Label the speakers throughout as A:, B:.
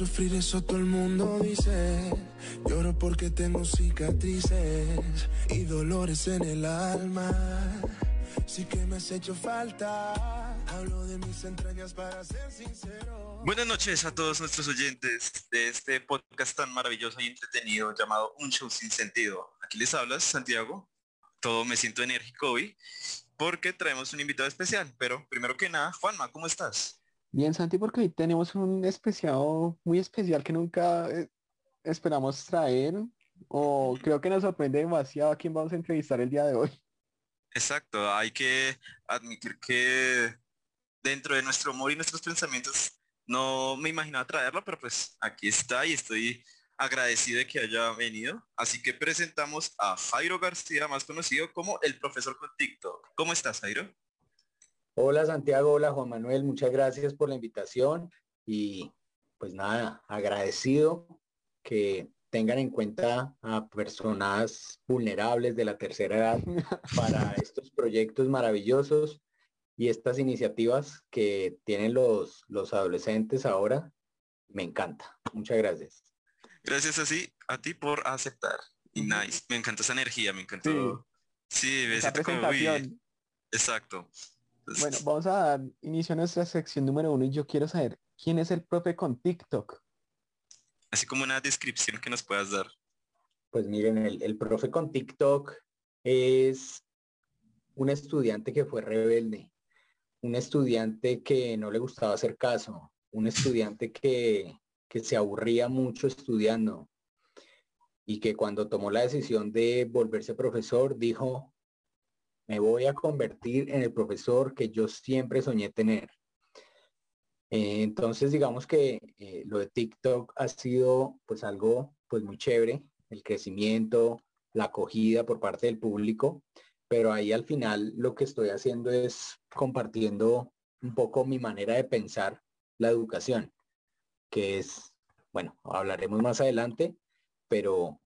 A: sufrir, eso todo el mundo dice. Lloro porque tengo cicatrices y dolores en el alma. Sí que me has hecho falta. Hablo de mis entrañas para ser sincero.
B: Buenas noches a todos nuestros oyentes de este podcast tan maravilloso y entretenido llamado Un Show Sin Sentido. Aquí les hablas, Santiago. Todo me siento enérgico hoy porque traemos un invitado especial. Pero primero que nada, Juanma, ¿cómo estás?
C: Bien, Santi, porque hoy tenemos un especial muy especial que nunca eh, esperamos traer o creo que nos sorprende demasiado a quién vamos a entrevistar el día de hoy.
B: Exacto, hay que admitir que dentro de nuestro humor y nuestros pensamientos no me imaginaba traerlo, pero pues aquí está y estoy agradecido de que haya venido. Así que presentamos a Jairo García, más conocido como el profesor con TikTok. ¿Cómo estás, Jairo?
D: Hola Santiago, hola Juan Manuel, muchas gracias por la invitación y pues nada, agradecido que tengan en cuenta a personas vulnerables de la tercera edad para estos proyectos maravillosos y estas iniciativas que tienen los, los adolescentes ahora. Me encanta. Muchas gracias.
B: Gracias así a ti por aceptar. Y nice. Me encanta esa energía, me encantó. Sí,
C: sí presentación.
B: Exacto.
C: Bueno, vamos a dar inicio a nuestra sección número uno y yo quiero saber quién es el profe con TikTok.
B: Así como una descripción que nos puedas dar.
D: Pues miren, el, el profe con TikTok es un estudiante que fue rebelde, un estudiante que no le gustaba hacer caso, un estudiante que, que se aburría mucho estudiando y que cuando tomó la decisión de volverse profesor dijo, me voy a convertir en el profesor que yo siempre soñé tener. Eh, entonces, digamos que eh, lo de TikTok ha sido pues algo pues muy chévere, el crecimiento, la acogida por parte del público, pero ahí al final lo que estoy haciendo es compartiendo un poco mi manera de pensar la educación, que es, bueno, hablaremos más adelante, pero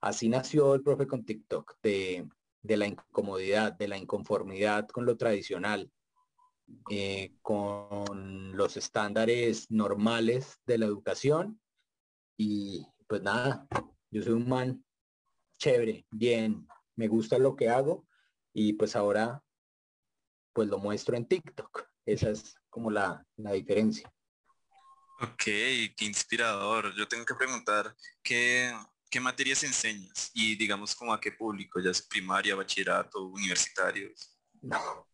D: así nació el profe con TikTok, de de la incomodidad, de la inconformidad con lo tradicional, eh, con los estándares normales de la educación. Y pues nada, yo soy un man chévere, bien, me gusta lo que hago y pues ahora pues lo muestro en TikTok. Esa es como la, la diferencia.
B: Ok, qué inspirador. Yo tengo que preguntar, ¿qué, ¿qué materias enseñas? Y digamos como a qué público, ya sea primaria, bachillerato, universitarios.
D: No,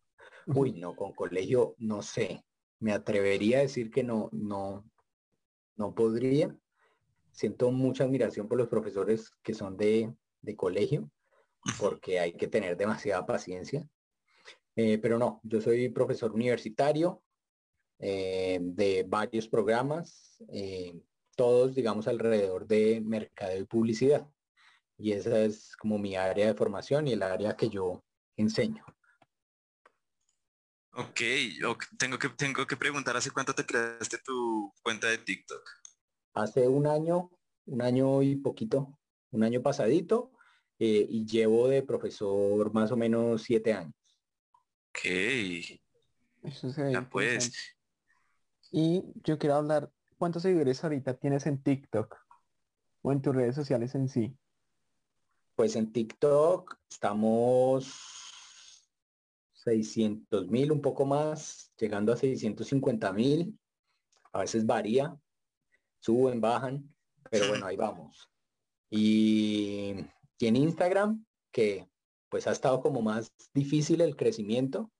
D: uy, no, con colegio no sé. Me atrevería a decir que no, no, no podría. Siento mucha admiración por los profesores que son de, de colegio, porque hay que tener demasiada paciencia. Eh, pero no, yo soy profesor universitario eh, de varios programas. Eh, todos, digamos, alrededor de mercadeo y publicidad. Y esa es como mi área de formación y el área que yo enseño.
B: Ok, tengo, que, tengo que preguntar, ¿hace cuánto te creaste tu cuenta de TikTok?
D: Hace un año, un año y poquito, un año pasadito, eh, y llevo de profesor más o menos siete años.
B: Ok. Eso ya pues.
C: Y yo quiero hablar ¿Cuántos seguidores ahorita tienes en TikTok o en tus redes sociales en sí?
D: Pues en TikTok estamos 600 mil, un poco más, llegando a 650 mil. A veces varía, suben, bajan, pero bueno, ahí vamos. Y, y en Instagram, que pues ha estado como más difícil el crecimiento.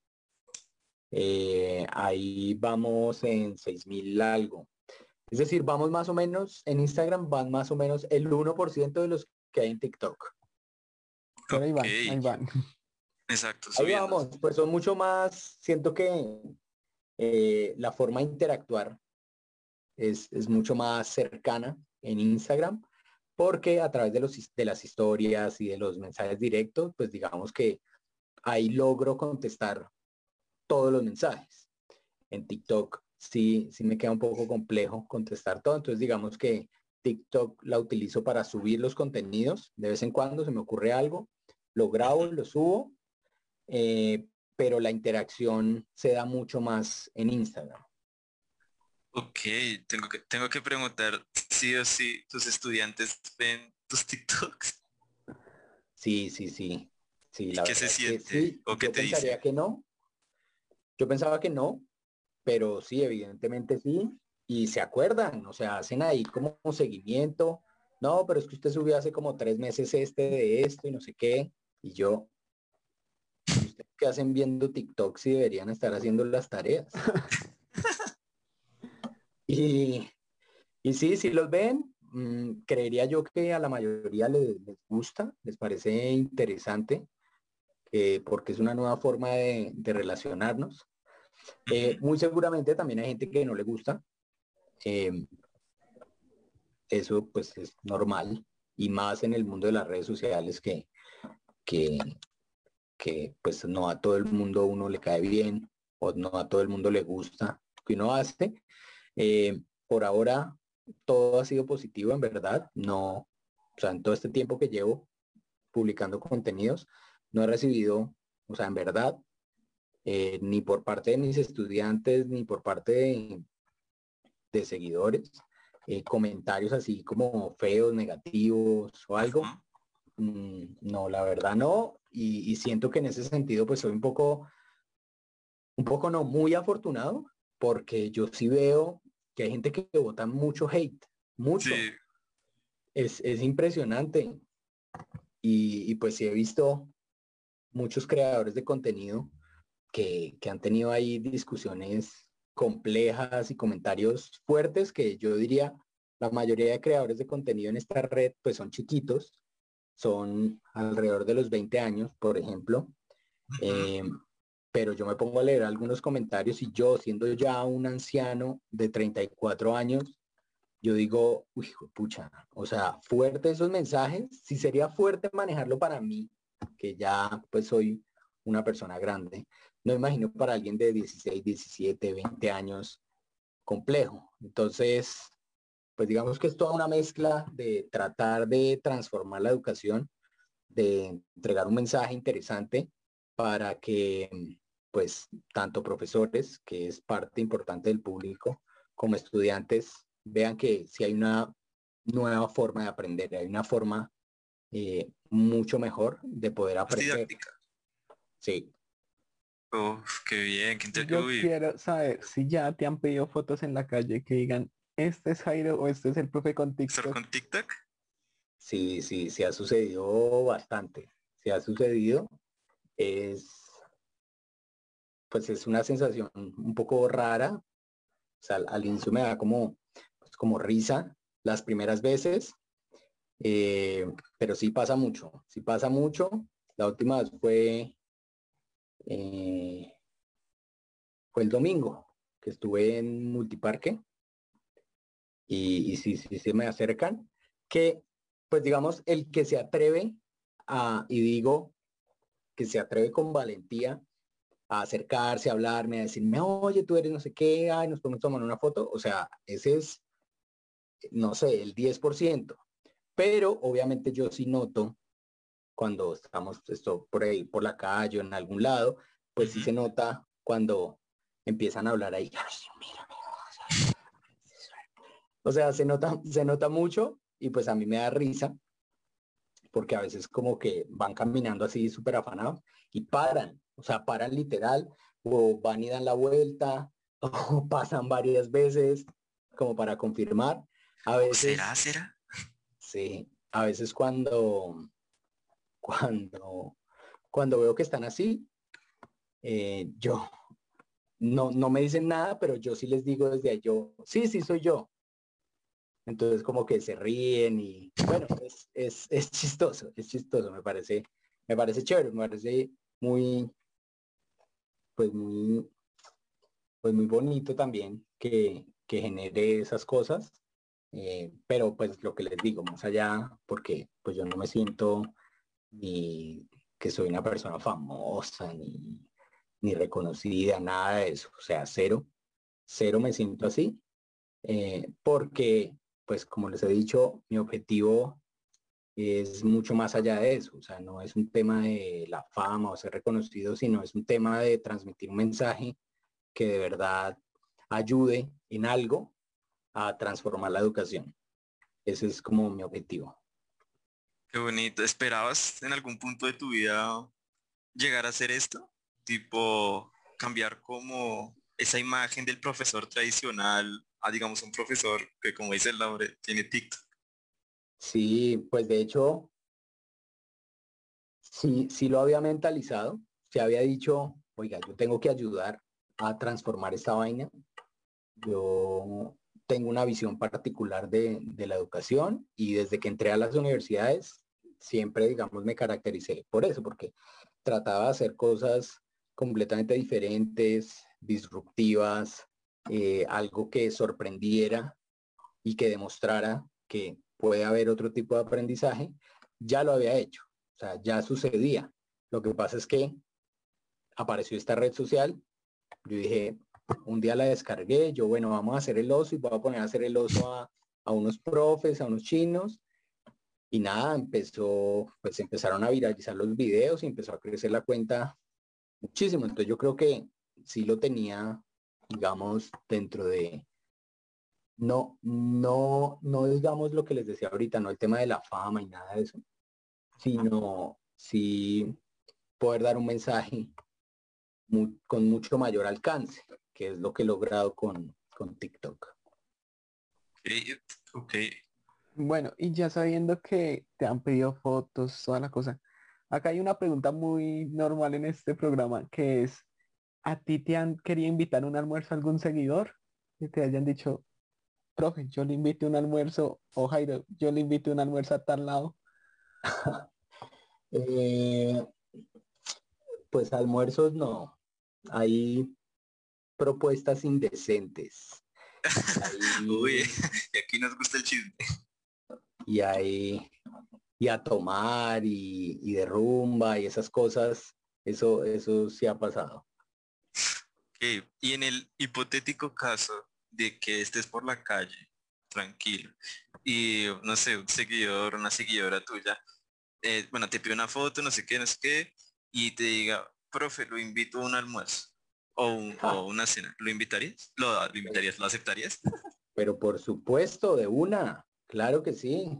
D: Eh, ahí vamos en 6 mil algo. Es decir, vamos más o menos, en Instagram van más o menos el 1% de los que hay en TikTok.
C: ahí van, ahí van.
B: Exacto.
D: Ahí vamos, pues son mucho más, siento que eh, la forma de interactuar es, es, mucho más cercana en Instagram, porque a través de, los, de las historias y de los mensajes directos, pues digamos que ahí logro contestar todos los mensajes. En TikTok sí, sí me queda un poco complejo contestar todo. Entonces digamos que TikTok la utilizo para subir los contenidos. De vez en cuando se me ocurre algo, lo grabo, lo subo, eh, pero la interacción se da mucho más en Instagram.
B: Ok, tengo que, tengo que preguntar sí o sí, tus estudiantes ven tus TikToks.
D: Sí, sí, sí. sí
B: ¿Qué se siente? ¿O qué
D: yo
B: te
D: pensaría que no. Yo pensaba que no, pero sí, evidentemente sí. Y se acuerdan, o sea, hacen ahí como un seguimiento. No, pero es que usted subió hace como tres meses este de esto y no sé qué. Y yo, ¿ustedes qué hacen viendo TikTok si deberían estar haciendo las tareas? y, y sí, si los ven, mm, creería yo que a la mayoría les, gusta, les parece interesante, eh, porque es una nueva forma de, relacionarnos. Eh, muy seguramente también hay gente que no le gusta. Em, eso pues es normal y más en el mundo de las redes sociales que, que, que pues no a todo el mundo uno le cae bien o no a todo el mundo le gusta que uno hace. Eh, por ahora todo ha sido positivo en verdad. No, o sea, en todo este tiempo que llevo publicando contenidos, no he recibido, o sea, en verdad, eh, ni por parte de mis estudiantes, ni por parte de, de seguidores, eh, comentarios así como feos, negativos o algo. Mm, no, la verdad no. Y, siento que en ese sentido pues soy un poco, un poco no, muy afortunado porque yo sí veo que hay gente que vota mucho hate, mucho. Es, impresionante. Y, pues sí he visto muchos creadores de contenido que, que han tenido ahí discusiones complejas y comentarios fuertes que yo diría la mayoría de creadores de contenido en esta red pues son chiquitos, son alrededor de los 20 años, por ejemplo. Eh, pero yo me pongo a leer algunos comentarios y yo siendo ya un anciano de 34 años, yo digo, uy, pucha, o sea, fuerte esos mensajes, si sería fuerte manejarlo para mí, que ya pues soy una persona grande, no imagino para alguien de 16, 17, 20 años complejo. Entonces, pues digamos que es toda una mezcla de tratar de transformar la educación, de entregar un mensaje interesante para que pues tanto profesores, que es parte importante del público, como estudiantes, vean que si hay una nueva forma de aprender, hay una forma eh, mucho mejor de poder aprender. Sí,
B: Uf, qué bien, qué
C: Yo quiero saber si ya te han pedido fotos en la calle que digan, este es Jairo o este es el profe con TikTok.
B: con TikTok?
D: Sí, sí, se ha sucedido bastante. Se ha sucedido. Es, pues es una sensación un poco rara. O sea, al, inicio me da como, pues como risa las primeras veces. Eh, pero sí pasa mucho, sí pasa mucho. La última vez fue eh, fue el domingo que estuve en Multiparque y, si, se me acercan, que pues digamos el que se atreve a, y digo que se atreve con valentía a acercarse, a hablarme, a decirme, oye, tú eres no sé qué, ay, nos podemos tomar una foto, o sea, ese es, no sé, el 10%. Pero obviamente yo sí noto cuando estamos esto por ahí, por la calle o en algún lado, pues sí se nota cuando empiezan a hablar ahí. O sea, se nota, se nota mucho y pues a mí me da risa porque a veces como que van caminando así súper afanados y paran, o sea, paran literal o van y dan la vuelta o pasan varias veces como para confirmar. A veces,
B: ¿Será, será?
D: Sí, a veces cuando cuando, cuando veo que están así, eh, yo no, no me dicen nada, pero yo sí les digo desde ahí, yo, sí, sí, soy yo. Entonces como que se ríen y bueno, es, es, chistoso, es chistoso, me parece, me parece chévere, me parece muy, pues muy, pues muy bonito también que, que genere esas cosas. Eh, pero pues lo que les digo, más allá, porque pues yo no me siento ni que soy una persona famosa, ni, ni reconocida, nada de eso. O sea, cero, cero me siento así, eh, porque, pues como les he dicho, mi objetivo es mucho más allá de eso. O sea, no es un tema de la fama o ser reconocido, sino es un tema de transmitir un mensaje que de verdad ayude en algo a transformar la educación. Ese es como mi objetivo.
B: Qué bonito. ¿Esperabas en algún punto de tu vida llegar a hacer esto? Tipo, cambiar como esa imagen del profesor tradicional a, digamos, un profesor que, como dice el nombre, tiene TikTok.
D: Sí, pues de hecho, sí, sí lo había mentalizado. Se había dicho, oiga, yo tengo que ayudar a transformar esta vaina. Yo tengo una visión particular de, la educación y desde que entré a las universidades siempre, digamos, me caractericé por eso, porque trataba de hacer cosas completamente diferentes, disruptivas, eh, algo que sorprendiera y que demostrara que puede haber otro tipo de aprendizaje, ya lo había hecho, o sea, ya sucedía. Lo que pasa es que apareció esta red social, yo dije, un día la descargué, yo, bueno, vamos a hacer el oso y voy a poner a hacer el oso a, a unos profes, a unos chinos, y nada, empezó, pues empezaron a viralizar los videos y empezó a crecer la cuenta muchísimo. Entonces yo creo que sí lo tenía, digamos, dentro de, no, no, no digamos lo que les decía ahorita, no el tema de la fama y nada de eso, sino sí poder dar un mensaje con mucho mayor alcance, que es lo que he logrado con, con TikTok.
B: Ok,
C: Bueno, y ya sabiendo que te han pedido fotos, toda la cosa, acá hay una pregunta muy normal en este programa, que es, ¿a ti te han querido invitar a un almuerzo a algún seguidor? Que te hayan dicho, profe, yo le invito un almuerzo, o Jairo, yo le invito un almuerzo a tal lado.
D: eh, pues almuerzos no. Hay propuestas indecentes.
B: Uy, y aquí nos gusta el chisme.
D: Y hay y a tomar y, y de rumba y esas cosas, eso, eso sí ha pasado.
B: Okay. Y en el hipotético caso de que estés por la calle, tranquilo, y no sé, un seguidor, una seguidora tuya, eh, bueno, te pide una foto, no sé qué, no sé qué, y te diga, profe, lo invito a un almuerzo o, un, o una cena, ¿lo invitarías? ¿Lo, ¿Lo invitarías? ¿Lo aceptarías?
D: Pero por supuesto, de una, claro que sí.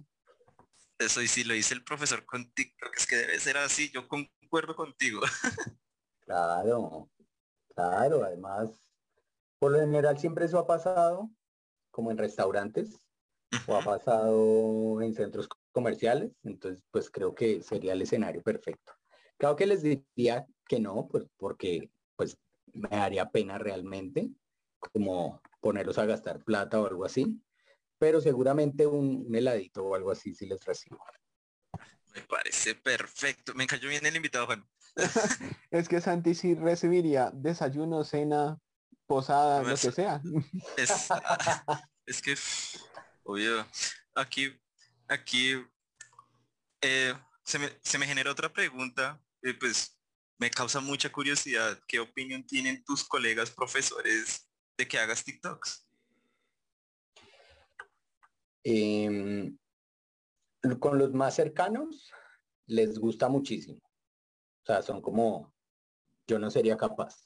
B: Eso y si lo dice el profesor con TikTok, es que debe ser así, yo concuerdo contigo.
D: Claro, claro, además, por lo general siempre eso ha pasado, como en restaurantes, o ha pasado en centros comerciales, entonces pues creo que sería el escenario perfecto. Claro que les diría que no, pues porque pues me daría pena realmente, como ponerlos a gastar plata o algo así, pero seguramente un, un heladito o algo así sí les recibo.
B: Me parece perfecto. Me cayó bien el invitado, Juan.
C: es que Santi sí recibiría desayuno, cena, posada, lo que sea.
B: Es, es que, obvio, aquí, aquí eh, se, me, se me genera otra pregunta, eh, pues me causa mucha curiosidad. ¿Qué opinión tienen tus colegas profesores de que hagas TikToks?
D: Eh, con los más cercanos les gusta muchísimo. O sea, son como, yo no sería capaz.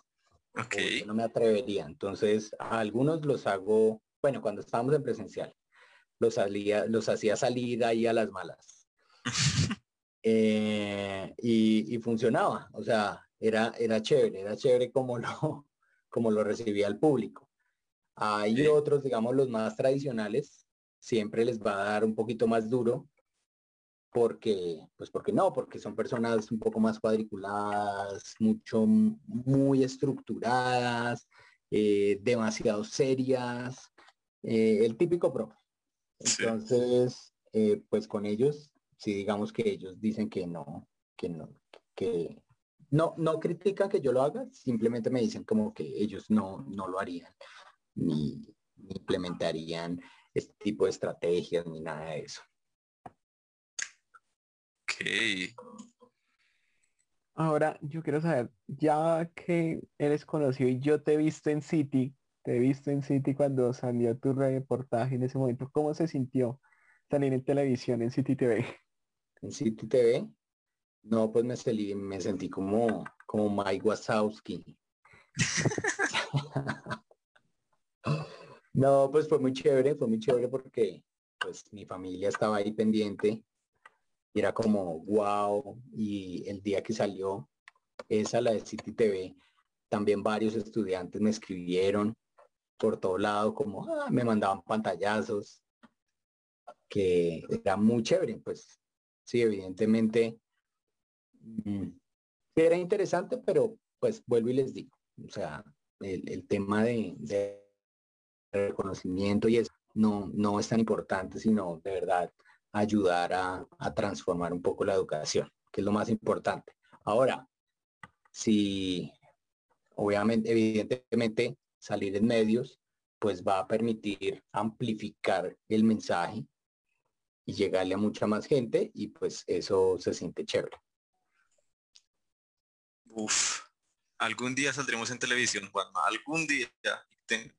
B: Okay.
D: Yo no me atrevería. Entonces, a algunos los hago, bueno, cuando estábamos en presencial, los, salía, los hacía salir ahí a las malas. eh, y, y, funcionaba. O sea, era, era chévere, era chévere como lo, como lo recibía el público. Hay sí. otros, digamos, los más tradicionales, siempre les va a dar un poquito más duro porque, pues porque no, porque son personas un poco más cuadriculadas, mucho, muy estructuradas, eh, demasiado serias, eh, el típico profe. Entonces, sí. eh, pues con ellos, si digamos que ellos dicen que no, que no, que no, no critican que yo lo haga, simplemente me dicen como que ellos no, no lo harían, ni, ni implementarían este tipo de estrategias ni nada de eso.
B: Ok.
C: Ahora, yo quiero saber, ya que eres conocido y yo te he visto en City, te he visto en City cuando salió tu reportaje en ese momento, ¿cómo se sintió salir en televisión en City TV?
D: En City TV, no, pues me, salí, me sentí como, como Mike Wazowski. No, pues fue muy chévere, fue muy chévere porque pues mi familia estaba ahí pendiente y era como wow y el día que salió esa la de City TV también varios estudiantes me escribieron por todo lado como ah, me mandaban pantallazos que era muy chévere pues sí evidentemente mm, era interesante pero pues vuelvo y les digo o sea el, tema de, reconocimiento y eso no, no es tan importante, sino de verdad ayudar a, transformar un poco la educación, que es lo más importante. Ahora, si obviamente, evidentemente, salir en medios, pues va a permitir amplificar el mensaje y llegarle a mucha más gente y pues eso se siente chévere.
B: Uf, algún día saldremos en televisión, Juanma, algún día ten,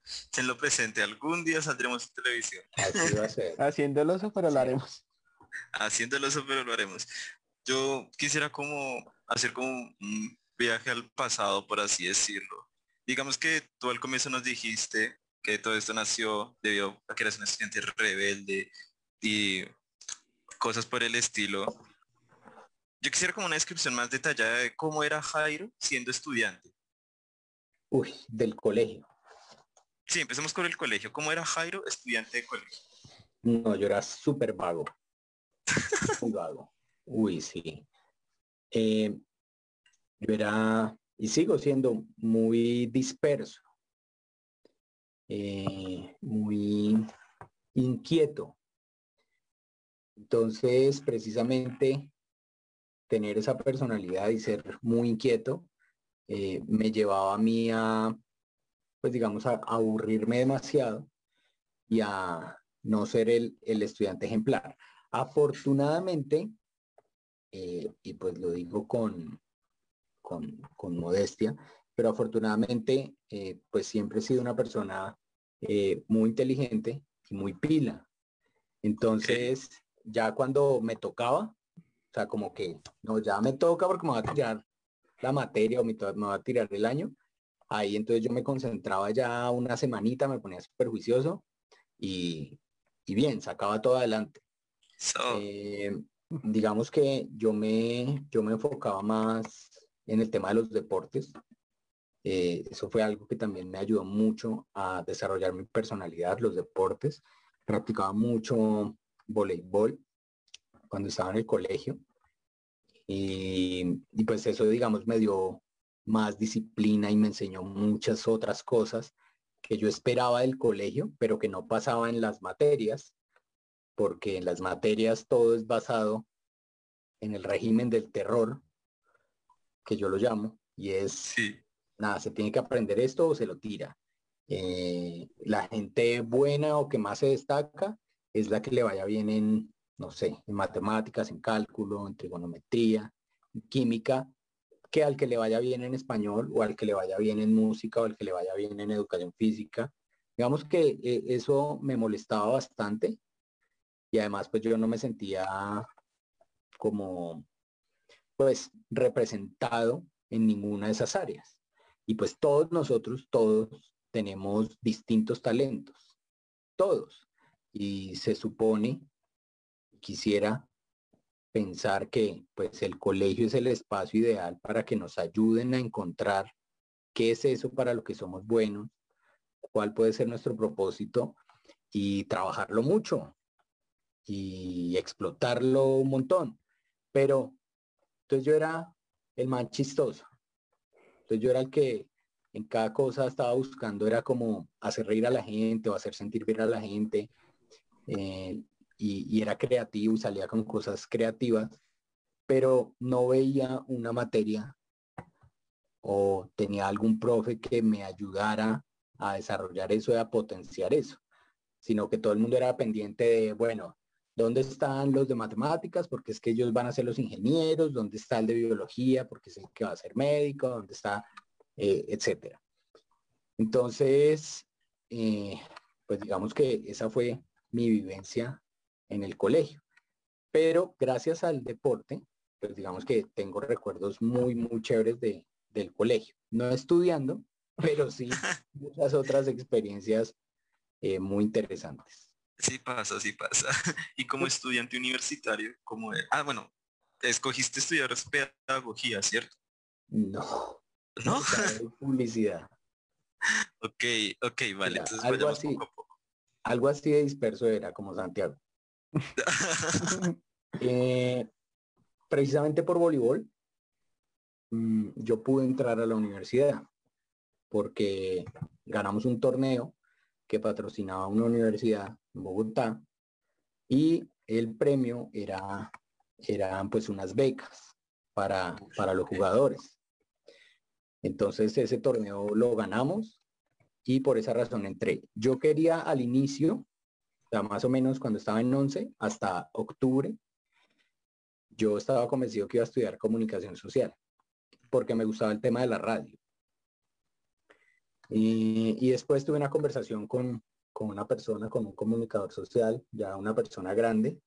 B: lo presente, algún día saldremos en televisión.
D: Así va a ser.
C: Haciendo el oso, pero lo haremos.
B: Haciendo el oso, pero lo haremos. Yo quisiera como hacer como un viaje al pasado, por así decirlo. Digamos que tú al comienzo nos dijiste que todo esto nació debido a que eras un estudiante rebelde y cosas por el estilo. Yo quisiera como una descripción más detallada de cómo era Jairo siendo estudiante.
D: Uy, del colegio.
B: Sí, empecemos con el colegio. ¿Cómo era Jairo, estudiante de colegio?
D: No, yo era súper vago. Muy vago. Uy, sí. Eh, yo era, y sigo siendo muy disperso, eh, muy inquieto. Entonces, precisamente, tener esa personalidad y ser muy inquieto eh, me llevaba a mí a pues digamos, a, aburrirme demasiado y a no ser el, estudiante ejemplar. Afortunadamente, eh, y pues lo digo con, con, modestia, pero afortunadamente, eh, pues siempre he sido una persona eh, muy inteligente y muy pila. Entonces, ya cuando me tocaba, o sea, como que, no, ya me toca porque me va a tirar la materia o me, me va a tirar el año, Ahí entonces yo me concentraba ya una semanita, me ponía súper juicioso y, bien, sacaba todo adelante. Eh, digamos que yo me, yo me enfocaba más en el tema de los deportes. Eh, eso fue algo que también me ayudó mucho a desarrollar mi personalidad, los deportes. Practicaba mucho voleibol cuando estaba en el colegio. Y, y, pues eso, digamos, me dio más disciplina y me enseñó muchas otras cosas que yo esperaba del colegio, pero que no pasaba en las materias, porque en las materias todo es basado en el régimen del terror, que yo lo llamo, y es, nada, se tiene que aprender esto o se lo tira. Eh, la gente buena o que más se destaca es la que le vaya bien en, no sé, en matemáticas, en cálculo, en trigonometría, en química, que al que le vaya bien en español o al que le vaya bien en música o al que le vaya bien en educación física. Digamos que eh, eso me molestaba bastante y además pues yo no me sentía como pues representado en ninguna de esas áreas. Y pues todos nosotros, todos tenemos distintos talentos, todos. Y se supone, quisiera pensar que pues el colegio es el espacio ideal para que nos ayuden a encontrar qué es eso para lo que somos buenos, cuál puede ser nuestro propósito y trabajarlo mucho y explotarlo un montón. Pero entonces yo era el más chistoso. Entonces yo era el que en cada cosa estaba buscando, era como hacer reír a la gente o hacer sentir bien a la gente. Eh, y, era creativo y salía con cosas creativas, pero no veía una materia o tenía algún profe que me ayudara a desarrollar eso y a potenciar eso, sino que todo el mundo era pendiente de, bueno, ¿dónde están los de matemáticas? Porque es que ellos van a ser los ingenieros, ¿dónde está el de biología? Porque es el que va a ser médico, ¿dónde está? Eh, etcétera. Entonces, eh, pues digamos que esa fue mi vivencia en el colegio. Pero gracias al deporte, pues digamos que tengo recuerdos muy, muy chéveres de, del colegio. No estudiando, pero sí muchas otras experiencias eh, muy interesantes.
B: Sí pasa, sí pasa. Y como estudiante universitario, como ah, bueno, escogiste estudiar pedagogía, ¿cierto?
D: No.
B: ¿No?
D: Publicidad.
B: ok, ok, vale. Entonces
D: algo así, algo así de disperso era como Santiago. Eh, precisamente por voleibol, mm, yo pude entrar a la universidad porque ganamos un torneo que patrocinaba una universidad en Bogotá y el premio era eran pues unas becas para, para los jugadores. Entonces ese torneo lo ganamos y por esa razón entré. Yo quería al inicio, más o menos cuando estaba en 11 hasta octubre, yo estaba convencido que iba a estudiar comunicación social porque me gustaba el tema de la radio. Y, después tuve una conversación con, una persona, con un comunicador social, ya una persona grande.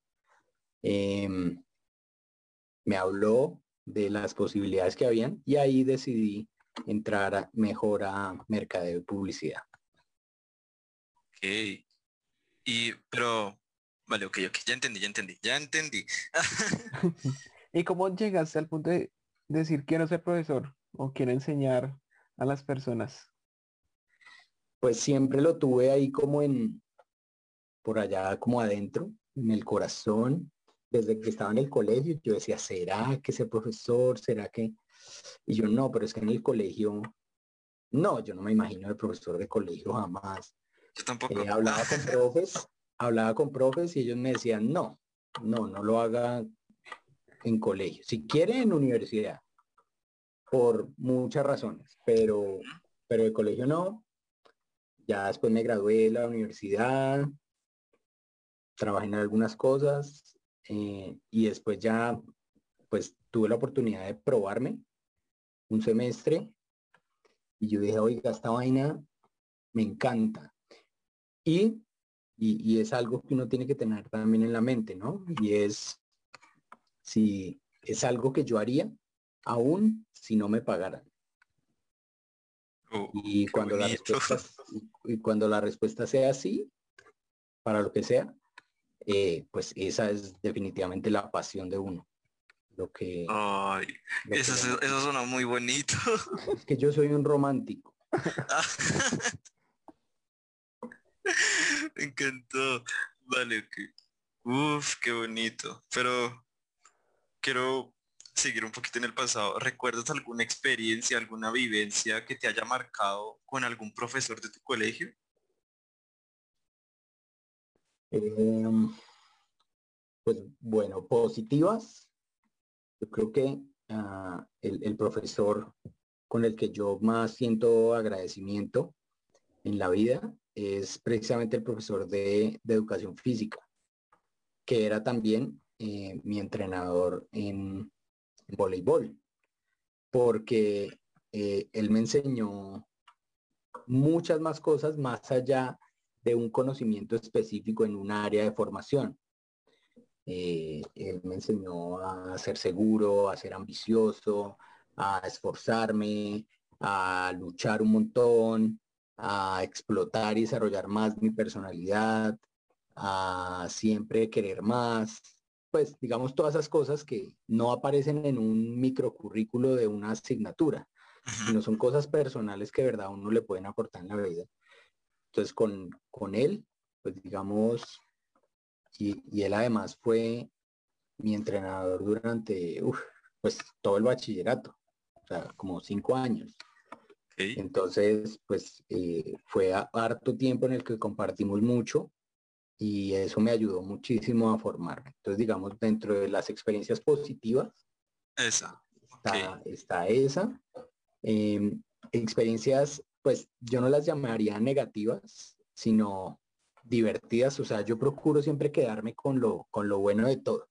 D: Em, me habló de las posibilidades que habían y ahí decidí entrar mejor a mercadeo y publicidad.
B: Ok. Y, pero, vale, ok, ok, ya entendí, ya entendí, ya entendí.
C: ¿Y cómo llegaste al punto de decir quiero ser profesor o quiero enseñar a las personas?
D: Pues siempre lo tuve ahí como en, por allá como adentro, en el corazón, desde que estaba en el colegio, yo decía, ¿será que ser profesor? ¿Será que? Y yo no, pero es que en el colegio, no, yo no me imagino de profesor de colegio jamás.
B: Yo tampoco.
D: Eh, hablaba con profes, hablaba con profes y ellos me decían, no, no, no lo haga en colegio. Si quiere en universidad, por muchas razones, pero, pero el colegio no. Ya después me gradué de la universidad, trabajé en algunas cosas eh, y después ya pues tuve la oportunidad de probarme un semestre y yo dije, oiga, esta vaina me encanta. Y, y, es algo que uno tiene que tener también en la mente, ¿no? Y es si es algo que yo haría aún si no me pagaran.
B: Oh,
D: y cuando la respuesta y cuando la respuesta sea sí, para lo que sea, eh, pues esa es definitivamente la pasión de uno. Lo que...
B: Ay, eso, suena muy bonito.
D: Es que yo soy un romántico.
B: Me encantó. Vale, ok. Uf, qué bonito. Pero quiero seguir un poquito en el pasado. ¿Recuerdas alguna experiencia, alguna vivencia que te haya marcado con algún profesor de tu colegio?
D: Em, pues bueno, positivas. Yo creo que ah, el, profesor con el que yo más siento agradecimiento en la vida es precisamente el profesor de, educación física, que era también eh, mi entrenador en, voleibol, porque eh, él me enseñó muchas más cosas más allá de un conocimiento específico en un área de formación. Eh, él me enseñó a ser seguro, a ser ambicioso, a esforzarme, a luchar un montón, a explotar y desarrollar más mi personalidad, a siempre querer más, pues digamos todas esas cosas que no aparecen en un microcurrículo de una asignatura, sino son cosas personales que de verdad uno le pueden aportar en la vida. Entonces con, con él, pues digamos, y, él además fue mi entrenador durante, pues todo el bachillerato, o sea, como cinco años. Entonces, pues eh, fue harto tiempo en el que compartimos mucho y eso me ayudó muchísimo a formarme. Entonces, digamos, dentro de las experiencias positivas,
B: esa.
D: Está, está esa. Em, experiencias pues yo no las llamaría negativas, sino divertidas. O sea, yo procuro siempre quedarme con lo, con lo bueno de todo.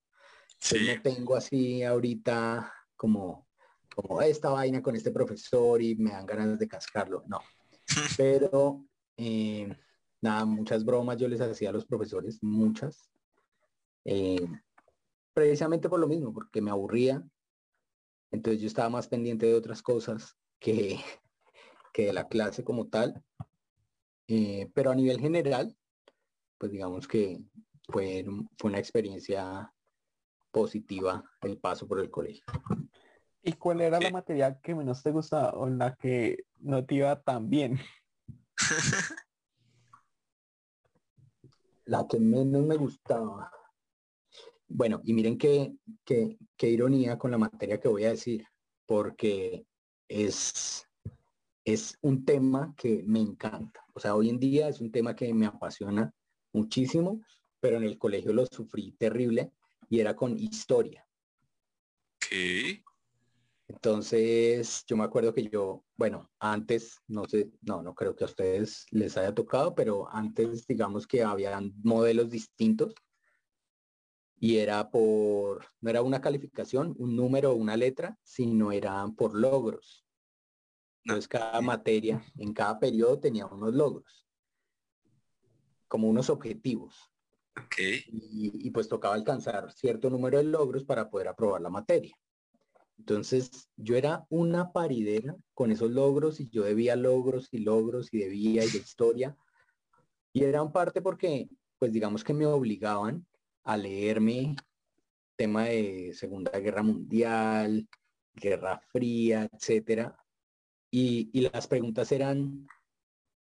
D: Sí. no tengo así ahorita como, como esta vaina con este profesor y me dan ganas de cascarlo. No. Pero eh, nada, muchas bromas yo les hacía a los profesores, muchas. Eh, precisamente por lo mismo, porque me aburría. Entonces yo estaba más pendiente de otras cosas que, que de la clase como tal. Eh, pero a nivel general, pues digamos que fue, fue una experiencia positiva el paso por el colegio.
C: ¿Y cuál era la materia que menos te gustaba o la que no te iba tan bien?
D: la que menos me gustaba. Bueno, y miren qué, qué, qué ironía con la materia que voy a decir, porque es, es un tema que me encanta. O sea, hoy en día es un tema que me apasiona muchísimo, pero en el colegio lo sufrí terrible y era con historia.
B: ¿Qué?
D: Entonces, yo me acuerdo que yo, bueno, antes, no sé, no, no creo que a ustedes les haya tocado, pero antes, digamos que habían modelos distintos y era por, no era una calificación, un número o una letra, sino eran por logros. Entonces, cada materia, en cada periodo tenía unos logros, como unos objetivos.
B: Okay.
D: Y, y pues tocaba alcanzar cierto número de logros para poder aprobar la materia. Entonces yo era una paridera con esos logros y yo debía logros y logros y debía y de historia. Y era en parte porque, pues digamos que me obligaban a leerme tema de Segunda Guerra Mundial, Guerra Fría, etcétera. Y, y las preguntas eran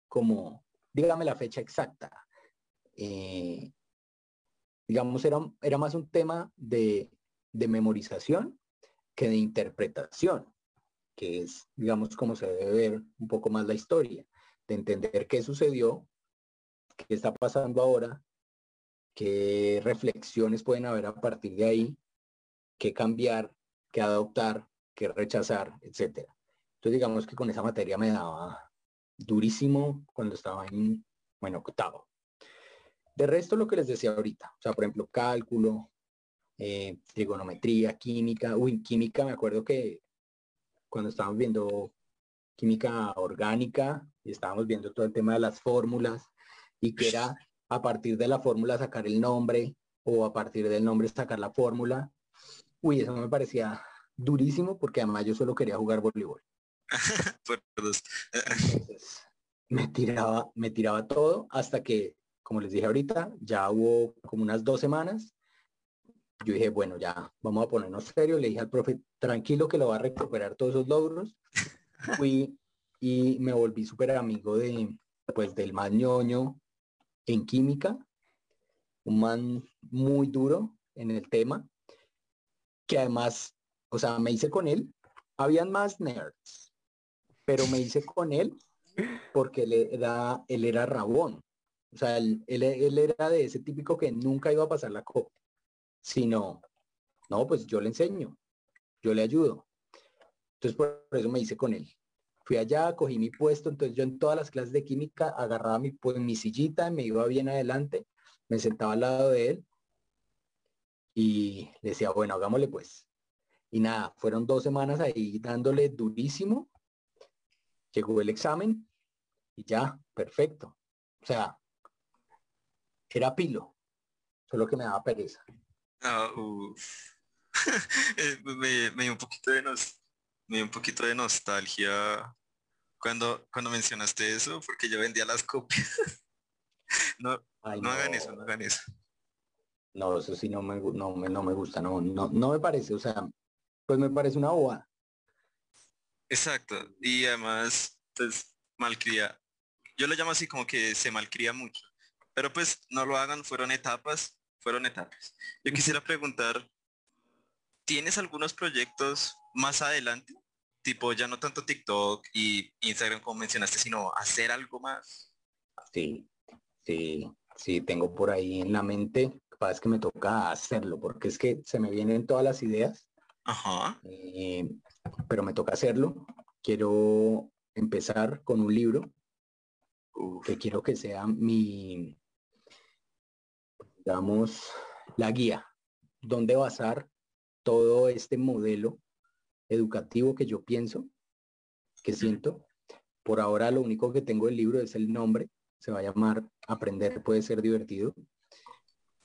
D: como, dígame la fecha exacta. Eh, digamos, era, era más un tema de, de memorización que de interpretación, que es, digamos, como se debe ver un poco más la historia, de entender qué sucedió, qué está pasando ahora, qué reflexiones pueden haber a partir de ahí, qué cambiar, qué adoptar, qué rechazar, etcétera. Entonces digamos que con esa materia me daba durísimo cuando estaba en, bueno, octavo. De resto lo que les decía ahorita, o sea, por ejemplo, cálculo, eh, trigonometría, química. Uy, química, me acuerdo que cuando estábamos viendo química orgánica y estábamos viendo todo el tema de las fórmulas y que era a partir de la fórmula sacar el nombre o a partir del nombre sacar la fórmula. Uy, eso me parecía durísimo porque además yo solo quería jugar voleibol. me tiraba, me tiraba todo hasta que, como les dije ahorita, ya hubo como unas dos semanas yo dije, bueno, ya vamos a ponernos serio. Le dije al profe, tranquilo que lo va a recuperar todos esos logros. Fui y me volví súper amigo de, pues, del más ñoño en química. Un man muy duro en el tema. Que además, o sea, me hice con él. Habían más nerds, pero me hice con él porque él era, él era rabón. O sea, él, él, era de ese típico que nunca iba a pasar la copa sino, no, pues yo le enseño, yo le ayudo. Entonces por eso me hice con él. Fui allá, cogí mi puesto, entonces yo en todas las clases de química agarraba mi, pues, mi sillita, me iba bien adelante, me sentaba al lado de él y le decía, bueno, hagámosle pues. Y nada, fueron dos semanas ahí dándole durísimo. Llegó el examen y ya, perfecto. O sea, era pilo, solo que me daba pereza.
B: Ah, eh, me, dio un poquito de me dio un poquito de nostalgia cuando, cuando mencionaste eso, porque yo vendía las copias. no, no, hagan eso, no hagan eso.
D: No, eso sí no me, no, no me gusta, no, no, no me parece, o sea, pues me parece una boba.
B: Exacto, y además, pues, malcría. Yo lo llamo así como que se malcría mucho. Pero pues no lo hagan, fueron etapas fueron etapas. Yo quisiera preguntar, ¿tienes algunos proyectos más adelante? Tipo, ya no tanto TikTok y Instagram como mencionaste, sino hacer algo más.
D: Sí, sí, sí, tengo por ahí en la mente, es que me toca hacerlo, porque es que se me vienen todas las ideas.
B: Ajá.
D: Eh, pero me toca hacerlo. Quiero empezar con un libro que quiero que sea mi, damos la guía, donde basar todo este modelo educativo que yo pienso, que siento. Por ahora lo único que tengo del libro es el nombre, se va a llamar Aprender puede ser divertido.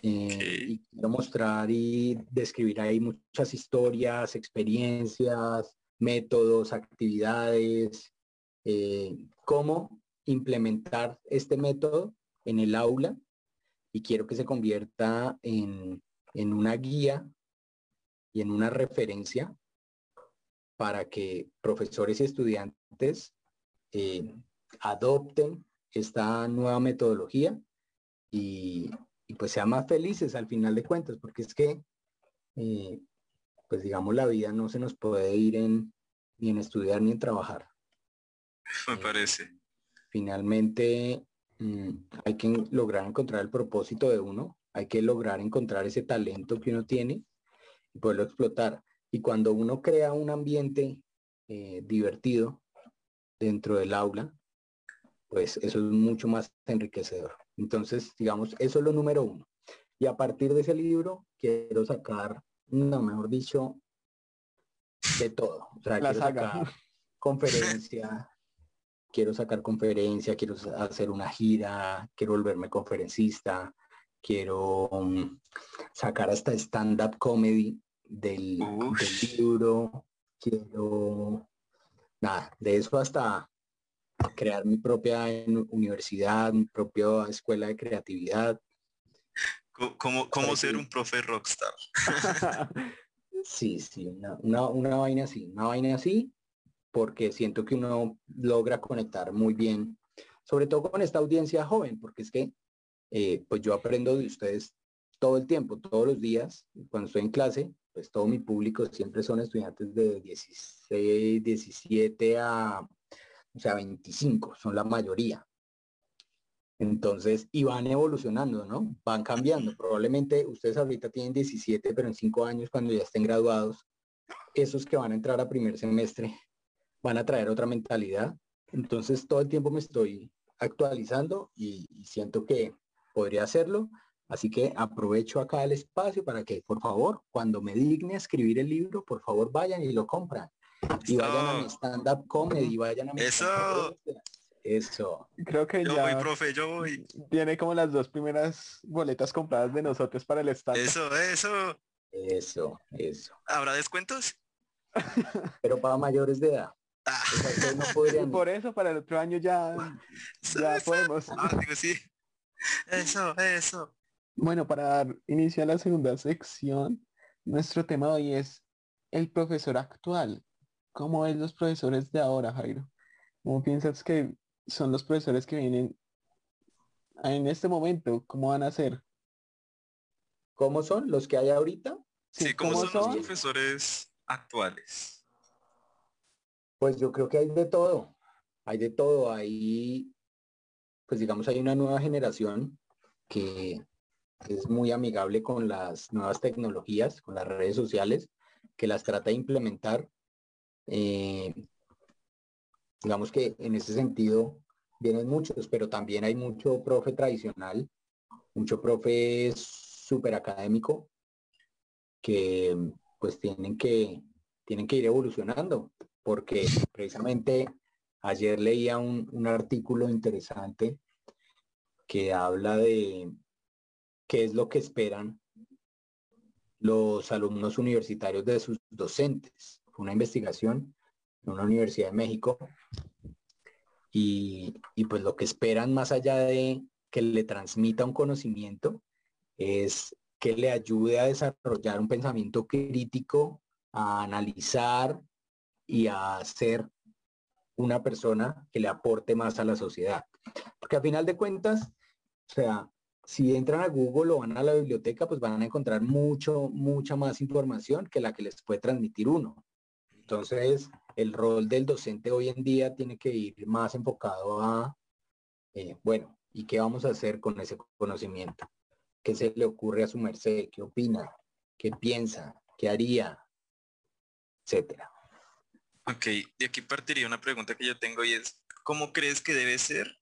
D: Eh, y quiero mostrar y describir ahí muchas historias, experiencias, métodos, actividades, eh, cómo implementar este método en el aula y quiero que se convierta en, en una guía y en una referencia para que profesores y estudiantes eh, adopten esta nueva metodología y, pues sean más felices al final de cuentas, porque es que, eh, pues digamos, la vida no se nos puede ir en, ni en estudiar ni en trabajar.
B: Me parece.
D: Finalmente, hay que lograr encontrar el propósito de uno, hay que lograr encontrar ese talento que uno tiene y poderlo explotar. Y cuando uno crea un ambiente eh, divertido dentro del aula, pues eso es mucho más enriquecedor. Entonces, digamos, eso es lo número uno. Y a partir de ese libro quiero sacar, no, mejor dicho, de todo. O sea, quiero sacar conferencia, quiero sacar conferencia, quiero hacer una gira, quiero volverme conferencista, quiero um, sacar hasta stand-up comedy del, del, libro, quiero, nada, de eso hasta crear mi propia universidad, mi propia escuela de creatividad.
B: ¿Cómo, cómo ser un profe rockstar?
D: sí, sí, una, una, vaina así, una vaina así, porque siento que uno logra conectar muy bien, sobre todo con esta audiencia joven, porque es que eh, pues yo aprendo de ustedes todo el tiempo, todos los días, cuando estoy en clase, pues todo mi público siempre son estudiantes de 16, 17 a o sea, 25, son la mayoría. Entonces, y van evolucionando, ¿no? Van cambiando. Probablemente ustedes ahorita tienen 17, pero en cinco años, cuando ya estén graduados, esos que van a entrar a primer semestre van a traer otra mentalidad. Entonces, todo el tiempo me estoy actualizando y, y siento que podría hacerlo. Así que aprovecho acá el espacio para que, por favor, cuando me digne a escribir el libro, por favor vayan y lo compran y vayan a mi stand-up comedy, vayan a mi
B: Eso.
D: Eso.
C: Creo que
B: yo
C: ya
B: voy, profe, yo voy.
C: Tiene como las dos primeras boletas compradas de nosotros para el stand.
B: Eso, eso.
D: Eso, eso.
B: ¿Habrá descuentos?
D: Pero para mayores de edad.
B: Ah.
D: no podrían...
C: Por eso para el otro año ya, ya podemos.
B: Ah, digo, sí. Eso, eso.
C: Bueno, para dar inicio a la segunda sección, nuestro tema de hoy es el profesor actual. ¿Cómo ves los profesores de ahora, Jairo? ¿Cómo piensas que son los profesores que vienen en este momento? ¿Cómo van a ser?
D: ¿Cómo son los que hay ahorita?
B: Sí, ¿cómo, son, los profesores actuales?
D: Pues yo creo que hay de todo. Hay de todo. Hay, pues digamos, hay una nueva generación que es muy amigable con las nuevas tecnologías, con las redes sociales, que las trata de implementar eh, digamos que en ese sentido vienen muchos, pero también hay mucho profe tradicional, mucho profe súper académico que pues tienen que, tienen que ir evolucionando, porque precisamente ayer leía un, un artículo interesante que habla de qué es lo que esperan los alumnos universitarios de sus docentes. Una investigación en una universidad de México y, pues lo que esperan más allá de que le transmita un conocimiento es que le ayude a desarrollar un pensamiento crítico, a analizar y a ser una persona que le aporte más a la sociedad. Porque al final de cuentas, o sea, si entran a Google o van a la biblioteca, pues van a encontrar mucho, mucha más información que la que les puede transmitir uno. Entonces, el rol del docente hoy en día tiene que ir más enfocado a, eh, bueno, ¿y qué vamos a hacer con ese conocimiento? ¿Qué se le ocurre a su merced? ¿Qué opina? ¿Qué piensa? ¿Qué haría? Etcétera.
B: Ok, de aquí partiría una pregunta que yo tengo y es, ¿cómo crees que debe ser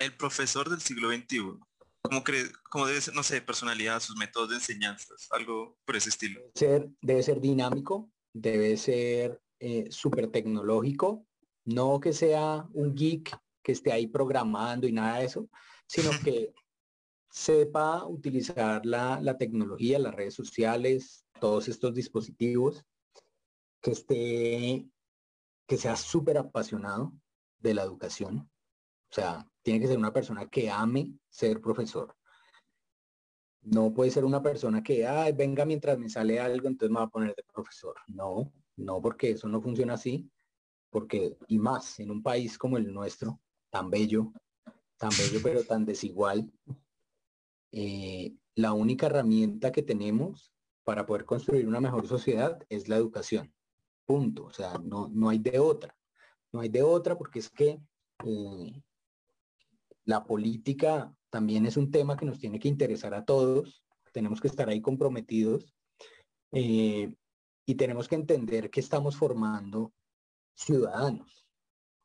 B: el profesor del siglo XXI? ¿Cómo crees, cómo debe ser, no sé, personalidad, sus métodos de enseñanzas, algo por ese estilo?
D: Ser, debe ser dinámico, debe ser eh, súper tecnológico, no que sea un geek que esté ahí programando y nada de eso, sino que sepa utilizar la, la tecnología, las redes sociales, todos estos dispositivos, que esté, que sea súper apasionado de la educación. O sea, tiene que ser una persona que ame ser profesor. No puede ser una persona que, ay, venga mientras me sale algo, entonces me va a poner de profesor. No, no, porque eso no funciona así. Porque, y más, en un país como el nuestro, tan bello, tan bello pero tan desigual, eh, la única herramienta que tenemos para poder construir una mejor sociedad es la educación. Punto. O sea, no, no hay de otra. No hay de otra porque es que eh, la política también es un tema que nos tiene que interesar a todos. Tenemos que estar ahí comprometidos. Eh, y tenemos que entender que estamos formando ciudadanos.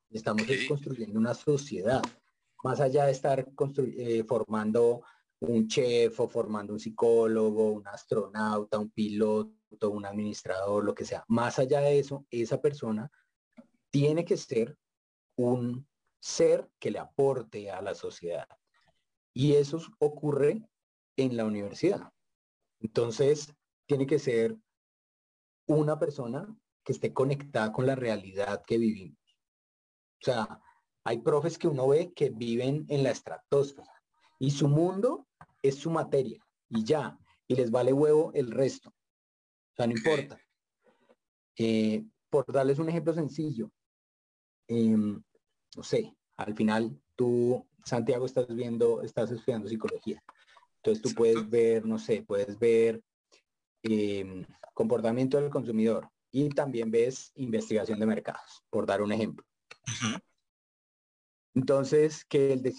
D: Estamos construyendo una sociedad. Más allá de estar eh, formando un chef o formando un psicólogo, un astronauta, un piloto, un administrador, lo que sea. Más allá de eso, esa persona tiene que ser un ser que le aporte a la sociedad. Y eso ocurre en la universidad. Entonces, tiene que ser una persona que esté conectada con la realidad que vivimos. O sea, hay profes que uno ve que viven en la estratosfera y su mundo es su materia y ya, y les vale huevo el resto. O sea, no importa. Eh, por darles un ejemplo sencillo, em, no sé, al final tú, Santiago, estás viendo, estás estudiando psicología. Entonces tú puedes ver, no sé, puedes ver em, comportamiento del consumidor y también ves investigación de mercados, por dar un ejemplo. Entonces, que el de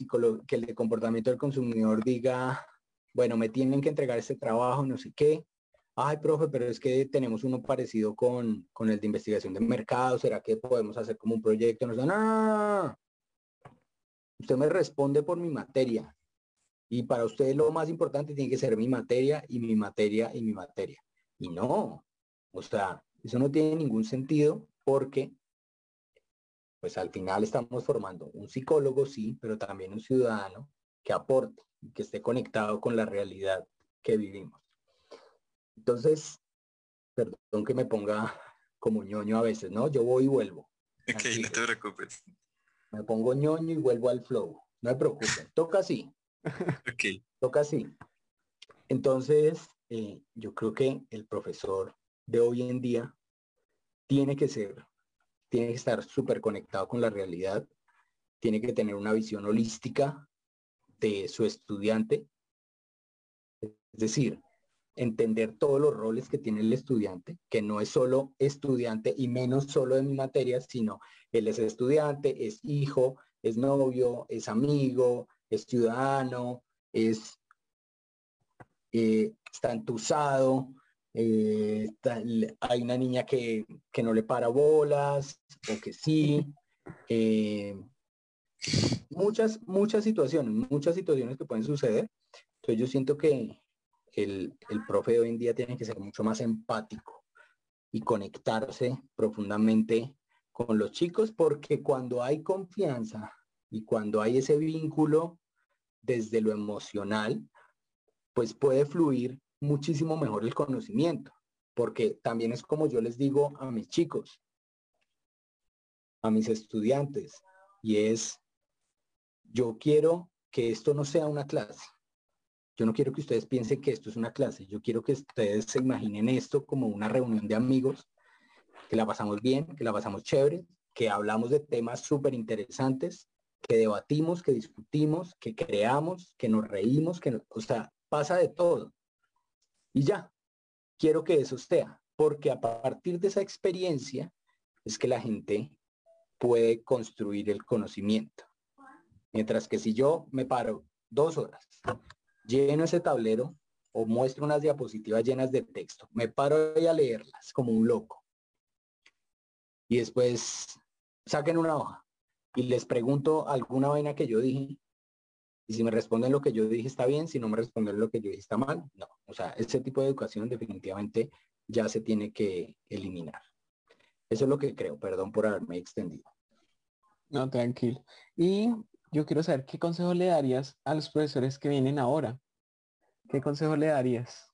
D: que el de comportamiento del consumidor diga, bueno, me tienen que entregar este trabajo, no sé qué. Ay, profe, pero es que tenemos uno parecido con, con el de investigación de mercado. ¿Será que podemos hacer como un proyecto? Nos dan, ah, usted me responde por mi materia. Y para usted lo más importante tiene que ser mi materia y mi materia y mi materia. Y no, o sea, eso no tiene ningún sentido porque pues al final estamos formando un psicólogo, sí, pero también un ciudadano que aporte que esté conectado con la realidad que vivimos. Entonces, perdón que me ponga como ñoño a veces, ¿no? Yo voy y vuelvo.
B: Ok, no te preocupes.
D: Me pongo ñoño y vuelvo al flow. No me preocupen. Toca así.
B: ok.
D: Toca así. Entonces, eh, yo creo que el profesor de hoy en día tiene que ser, tiene que estar súper conectado con la realidad, tiene que tener una visión holística de su estudiante. Es decir, entender todos los roles que tiene el estudiante, que no es solo estudiante y menos solo de mi materia, sino él es estudiante, es hijo, es novio, es amigo, es ciudadano, es eh, está entusado, eh, hay una niña que, que, no le para bolas o que sí. Eh, muchas, muchas situaciones, muchas situaciones que pueden suceder. Entonces yo siento que el, el profe hoy en día tiene que ser mucho más empático y conectarse profundamente con los chicos porque cuando hay confianza y cuando hay ese vínculo desde lo emocional, pues puede fluir muchísimo mejor el conocimiento, porque también es como yo les digo a mis chicos, a mis estudiantes, y es yo quiero que esto no sea una clase. Yo no quiero que ustedes piensen que esto es una clase. Yo quiero que ustedes se imaginen esto como una reunión de amigos, que la pasamos bien, que la pasamos chévere, que hablamos de temas súper interesantes, que debatimos, que discutimos, que creamos, que nos reímos, que o sea, pasa de todo. Y ya, quiero que eso sea, porque a partir de esa experiencia es que la gente puede construir el conocimiento. Mientras que si yo me paro dos horas, lleno ese tablero o muestro unas diapositivas llenas de texto, me paro a leerlas como un loco. Y después saquen una hoja y les pregunto alguna vaina que yo dije. Y si me responden lo que yo dije está bien, si no me responden lo que yo dije está mal, no. O sea, ese tipo de educación definitivamente ya se tiene que eliminar. Eso es lo que creo, perdón por haberme extendido.
C: No, tranquilo. Y yo quiero saber qué consejo le darías a los profesores que vienen ahora. ¿Qué consejo le darías?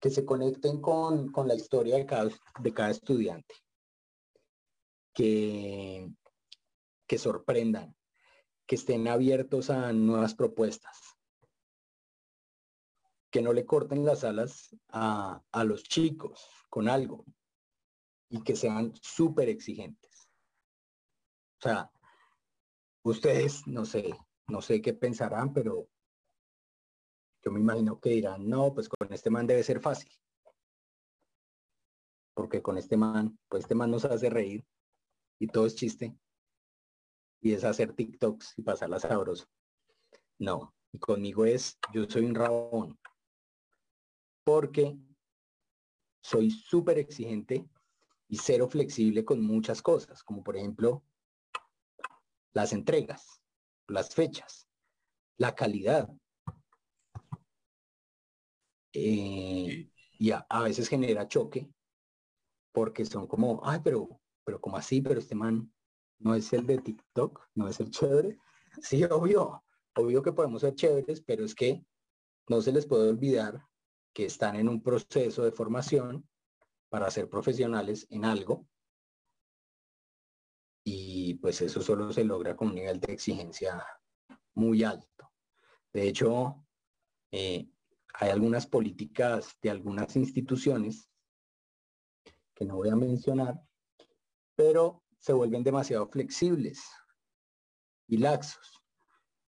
D: Que se conecten con, la historia de cada, de cada estudiante. que, que sorprendan, que estén abiertos a nuevas propuestas, que no le corten las alas a, a los chicos con algo y que sean súper exigentes. O sea, ustedes, no sé, no sé qué pensarán, pero yo me imagino que dirán, no, pues con este man debe ser fácil. Porque con este man, pues este man nos hace reír y todo es chiste. Y es hacer TikToks y pasarla sabroso. No, y conmigo es, yo soy un rabón. Porque soy súper exigente y cero flexible con muchas cosas, como por ejemplo las entregas, las fechas, la calidad. Eh, y a, veces genera choque porque son como, ay, pero, pero como así, pero este man no es el de TikTok, no es el chévere. Sí, obvio, obvio que podemos ser chéveres, pero es que no se les puede olvidar que están en un proceso de formación para ser profesionales en algo. Y pues eso solo se logra con un nivel de exigencia muy alto. De hecho, eh, hay algunas políticas de algunas instituciones que no voy a mencionar, pero se vuelven demasiado flexibles y laxos.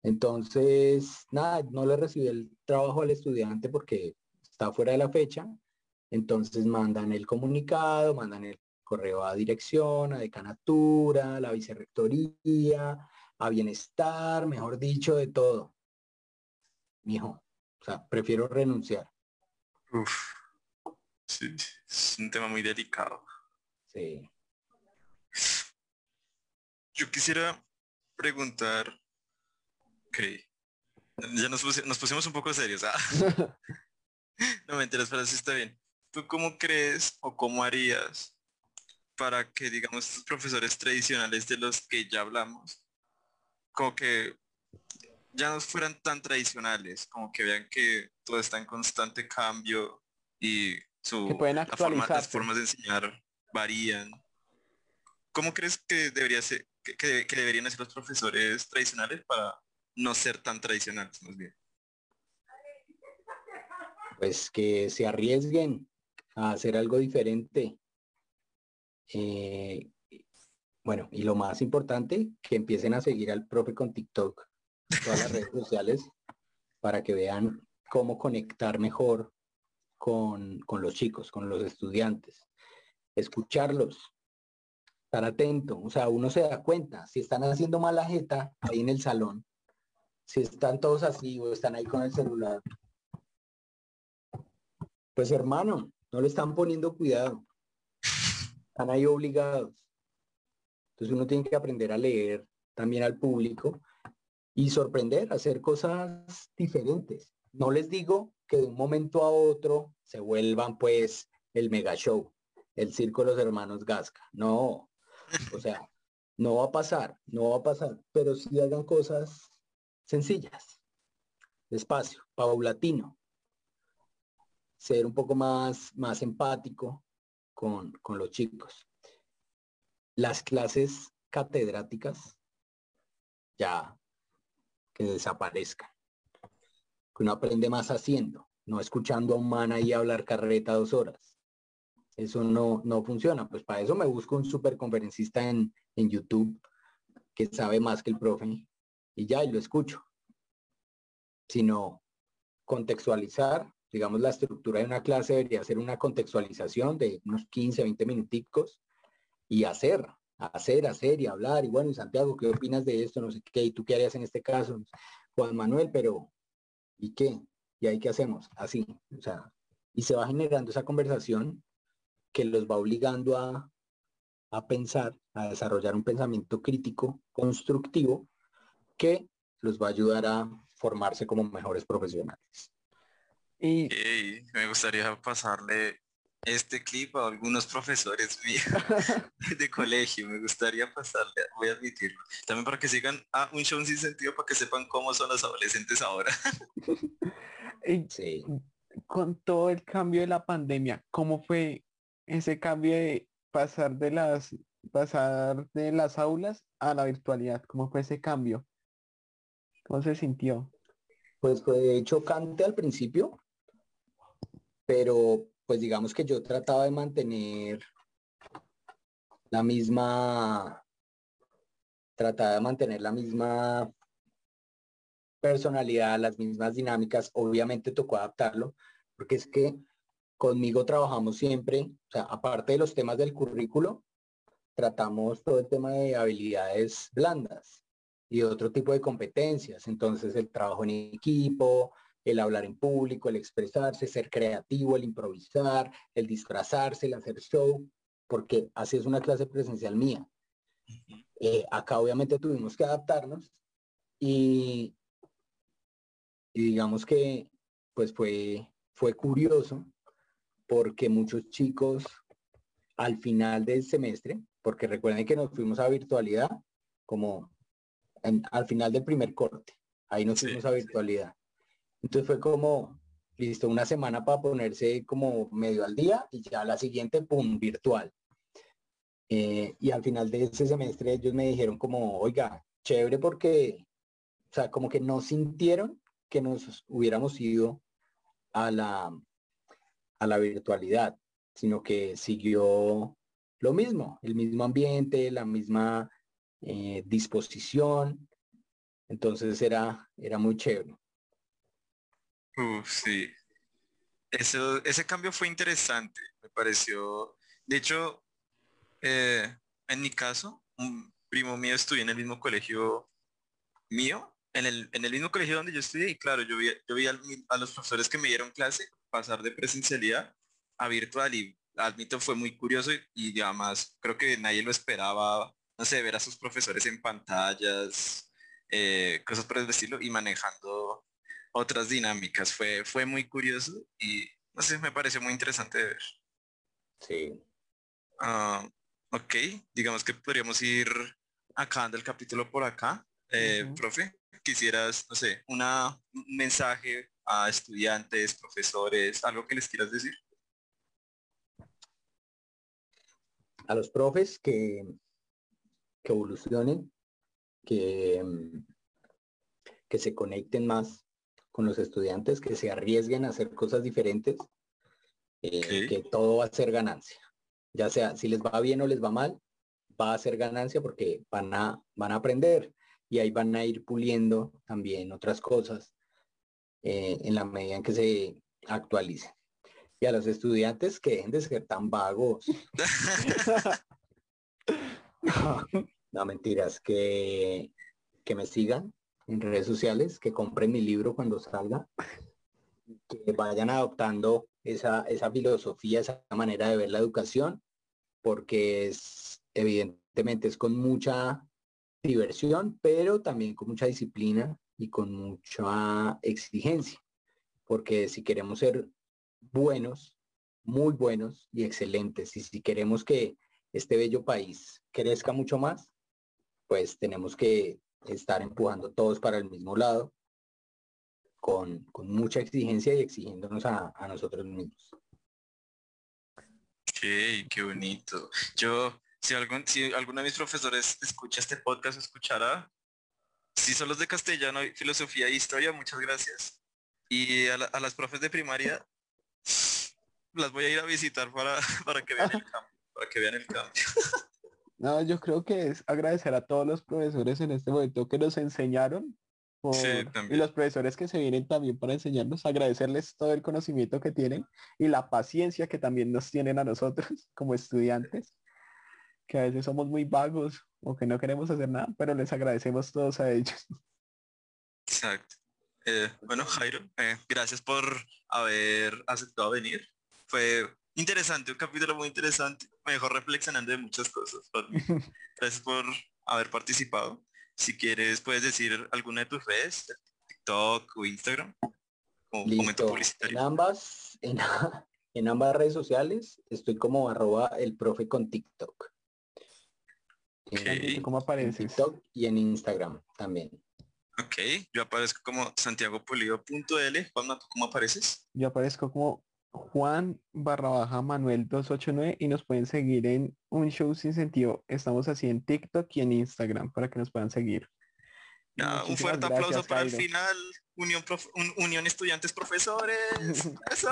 D: Entonces, nada, no le recibí el trabajo al estudiante porque está fuera de la fecha entonces mandan el comunicado, mandan el correo a dirección, a decanatura, a la vicerrectoría, a bienestar, mejor dicho, de todo. Mijo, o sea, prefiero renunciar.
B: Uf, sí, es un tema muy delicado.
D: Sí.
B: Yo quisiera preguntar, ok, ya nos, pusimos un poco serios, ¿ah? no me enteras, pero sí está bien. ¿Tú cómo crees o cómo harías para que, digamos, estos profesores tradicionales de los que ya hablamos, como que ya no fueran tan tradicionales, como que vean que todo está en constante cambio y su, las formas de enseñar varían. ¿Cómo crees que debería ser, que, que deberían ser los profesores tradicionales para no ser tan tradicionales, más bien?
D: Pues que se arriesguen, a hacer algo diferente. Eh, bueno, y lo más importante, que empiecen a seguir al profe con TikTok, todas las redes sociales, para que vean cómo conectar mejor con, con los chicos, con los estudiantes. Escucharlos, estar atento. O sea, uno se da cuenta, si están haciendo mala jeta ahí en el salón, si están todos así o están ahí con el celular, pues hermano, no le están poniendo cuidado. Están ahí obligados. Entonces uno tiene que aprender a leer también al público y sorprender, hacer cosas diferentes. No les digo que de un momento a otro se vuelvan pues el mega show, el circo de los hermanos Gasca. No, o sea, no va a pasar, no va a pasar, pero sí hagan cosas sencillas, despacio, paulatino, ser un poco más, más empático con, los chicos. Las clases catedráticas ya que desaparezcan. Que uno aprende más haciendo, no escuchando a un man ahí hablar carreta dos horas. Eso no, no funciona. Pues para eso me busco un super conferencista en, en YouTube que sabe más que el profe y ya, y lo escucho. Sino contextualizar digamos, la estructura de una clase debería ser una contextualización de unos 15, 20 minuticos y hacer, hacer, hacer y hablar. Y bueno, Santiago, ¿qué opinas de esto? No sé qué, ¿y tú qué harías en este caso? Juan Manuel, pero ¿y qué? ¿Y ahí qué hacemos? Así, o sea, y se va generando esa conversación que los va obligando a, a pensar, a desarrollar un pensamiento crítico, constructivo, que los va a ayudar a formarse como mejores profesionales.
B: Y me gustaría pasarle este clip a algunos profesores míos de colegio. Me gustaría pasarle, voy a admitirlo. También para que sigan a un show sin sentido para que sepan cómo son los adolescentes ahora.
C: sí. Con todo el cambio de la pandemia, ¿cómo fue ese cambio de pasar de las pasar de las aulas a la virtualidad? ¿Cómo fue ese cambio? ¿Cómo se sintió?
D: Pues fue chocante al principio, pero pues digamos que yo trataba de mantener la misma, trataba de mantener la misma personalidad, las mismas dinámicas, obviamente tocó adaptarlo, porque es que conmigo trabajamos siempre, o sea, aparte de los temas del currículo, tratamos todo el tema de habilidades blandas y otro tipo de competencias. Entonces, el trabajo en equipo, el hablar en público, el expresarse, ser creativo, el improvisar, el disfrazarse, el hacer show, porque así es una clase presencial mía. Eh, acá obviamente tuvimos que adaptarnos y, y digamos que pues fue, fue curioso porque muchos chicos al final del semestre, porque recuerden que nos fuimos a virtualidad como al final del primer corte, ahí nos fuimos a virtualidad. Entonces fue como, listo, una semana para ponerse como medio al día y ya la siguiente, pum, virtual. Eh, y al final de ese semestre ellos me dijeron como, oiga, chévere porque, o sea, como que no sintieron que nos hubiéramos ido a la, a la virtualidad, sino que siguió lo mismo, el mismo ambiente, la misma eh, disposición. Entonces era, era muy chévere.
B: Sí. Eso, ese cambio fue interesante, me pareció. De hecho, eh, en mi caso, un primo mío estudió en el mismo colegio mío, en el, en el mismo colegio donde yo estudié, y claro, yo vi, yo vi a los profesores que me dieron clase pasar de presencialidad a virtual y admito fue muy curioso y, además creo que nadie lo esperaba, no sé, ver a sus profesores en pantallas, eh, cosas por el estilo y manejando otras dinámicas. Fue, fue muy curioso y no sé, me pareció muy interesante de ver.
D: Sí.
B: Ah, ok, digamos que podríamos ir acabando el capítulo por acá. Eh, profe, quisieras, no sé, una, un mensaje a estudiantes, profesores, algo que les quieras decir.
D: A los profes que, que evolucionen, que, que se conecten más con los estudiantes, que se arriesguen a hacer cosas diferentes, eh, que todo va a ser ganancia. Ya sea si les va bien o les va mal, va a ser ganancia porque van a, van a aprender y ahí van a ir puliendo también otras cosas eh, en la medida en que se actualicen. Y a los estudiantes que dejen de ser tan vagos. no, mentiras, que, que me sigan en redes sociales, que compren mi libro cuando salga, que vayan adoptando esa, esa filosofía, esa manera de ver la educación, porque es evidentemente es con mucha diversión, pero también con mucha disciplina y con mucha exigencia, porque si queremos ser buenos, muy buenos y excelentes, y si queremos que este bello país crezca mucho más, pues tenemos que estar empujando todos para el mismo lado, con, mucha exigencia y exigiéndonos a, nosotros mismos.
B: qué bonito. Yo, si, algún, si alguno de mis profesores escucha este podcast, escuchará, si son los de castellano, filosofía e historia, muchas gracias. Y a, las profes de primaria, las voy a ir a visitar para, para que vean el cambio, para que vean el cambio.
C: No, yo creo que es agradecer a todos los profesores en este momento que nos enseñaron y los profesores que se vienen también para enseñarnos, agradecerles todo el conocimiento que tienen y la paciencia que también nos tienen a nosotros como estudiantes, que a veces somos muy vagos o que no queremos hacer nada, pero les agradecemos todos a ellos.
B: Exacto. Eh, bueno, Jairo, eh, gracias por haber aceptado venir. Fue interesante, un capítulo muy interesante. Me dejó reflexionando de muchas cosas. Gracias por haber participado. Si quieres, puedes decir alguna de tus redes, TikTok o Instagram,
D: como momento publicitario. En ambas, en, ambas redes sociales estoy como arroba el profe con TikTok.
C: ¿Cómo apareces?
D: En TikTok y en Instagram también.
B: Ok, yo aparezco como santiagopolido.l. Juanma, ¿cómo apareces?
C: Yo aparezco como Juan barra baja Manuel 289 y nos pueden seguir en un show sin sentido. Estamos así en TikTok y en Instagram para que nos puedan seguir.
B: Ya, un fuerte aplauso para el final. Unión, Unión Estudiantes Profesores. Eso.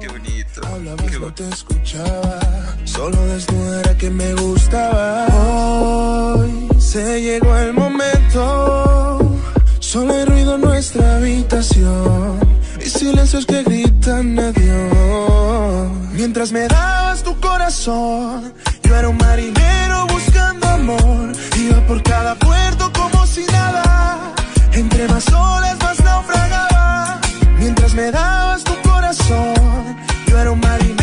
B: Qué bonito.
A: Hablabas, no te escuchaba. Solo desnuda era que me gustaba. Hoy se llegó el momento. Solo hay ruido en nuestra habitación silencios que gritan adiós. Mientras me dabas tu corazón, yo era un marinero buscando amor. Iba por cada puerto como si nada, entre más olas más naufragaba. Mientras me dabas tu corazón, yo era un marinero